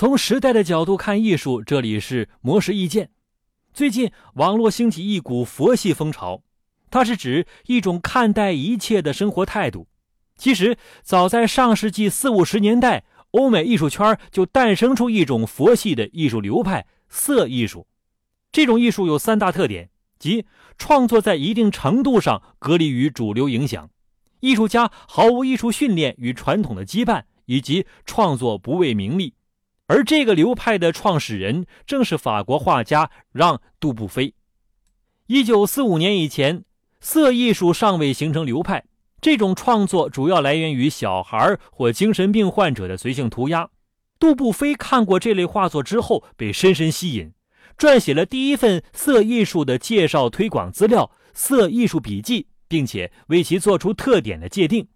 从时代的角度看艺术，这里是魔石意见。最近网络兴起一股佛系风潮，它是指一种看待一切的生活态度。其实，早在上世纪四五十年代，欧美艺术圈就诞生出一种佛系的艺术流派——色艺术。这种艺术有三大特点，即创作在一定程度上隔离于主流影响，艺术家毫无艺术训练与传统的羁绊，以及创作不为名利。而这个流派的创始人正是法国画家让·杜布菲。一九四五年以前，色艺术尚未形成流派。这种创作主要来源于小孩或精神病患者的随性涂鸦。杜布菲看过这类画作之后，被深深吸引，撰写了第一份色艺术的介绍推广资料《色艺术笔记》，并且为其做出特点的界定。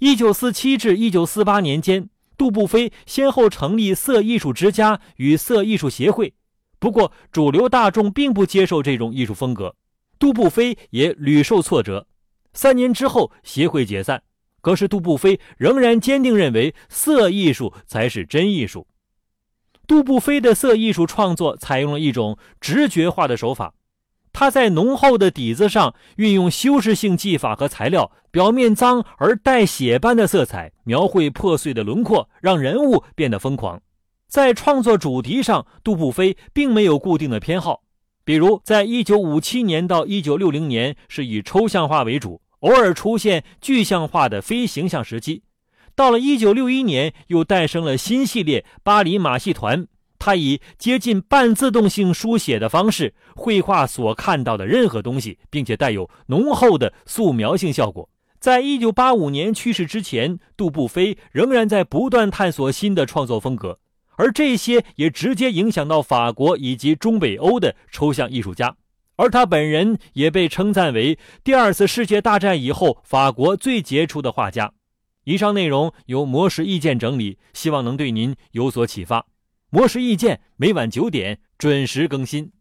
一九四七至一九四八年间。杜布菲先后成立色艺术之家与色艺术协会，不过主流大众并不接受这种艺术风格，杜布菲也屡受挫折。三年之后，协会解散。可是杜布菲仍然坚定认为色艺术才是真艺术。杜布菲的色艺术创作采用了一种直觉化的手法。他在浓厚的底子上运用修饰性技法和材料，表面脏而带血般的色彩，描绘破碎的轮廓，让人物变得疯狂。在创作主题上，杜布菲并没有固定的偏好，比如在一九五七年到一九六零年是以抽象画为主，偶尔出现具象化的非形象时期。到了一九六一年，又诞生了新系列巴黎马戏团。他以接近半自动性书写的方式绘画所看到的任何东西，并且带有浓厚的素描性效果。在一九八五年去世之前，杜布菲仍然在不断探索新的创作风格，而这些也直接影响到法国以及中北欧的抽象艺术家。而他本人也被称赞为第二次世界大战以后法国最杰出的画家。以上内容由魔石意见整理，希望能对您有所启发。魔石意见每晚九点准时更新。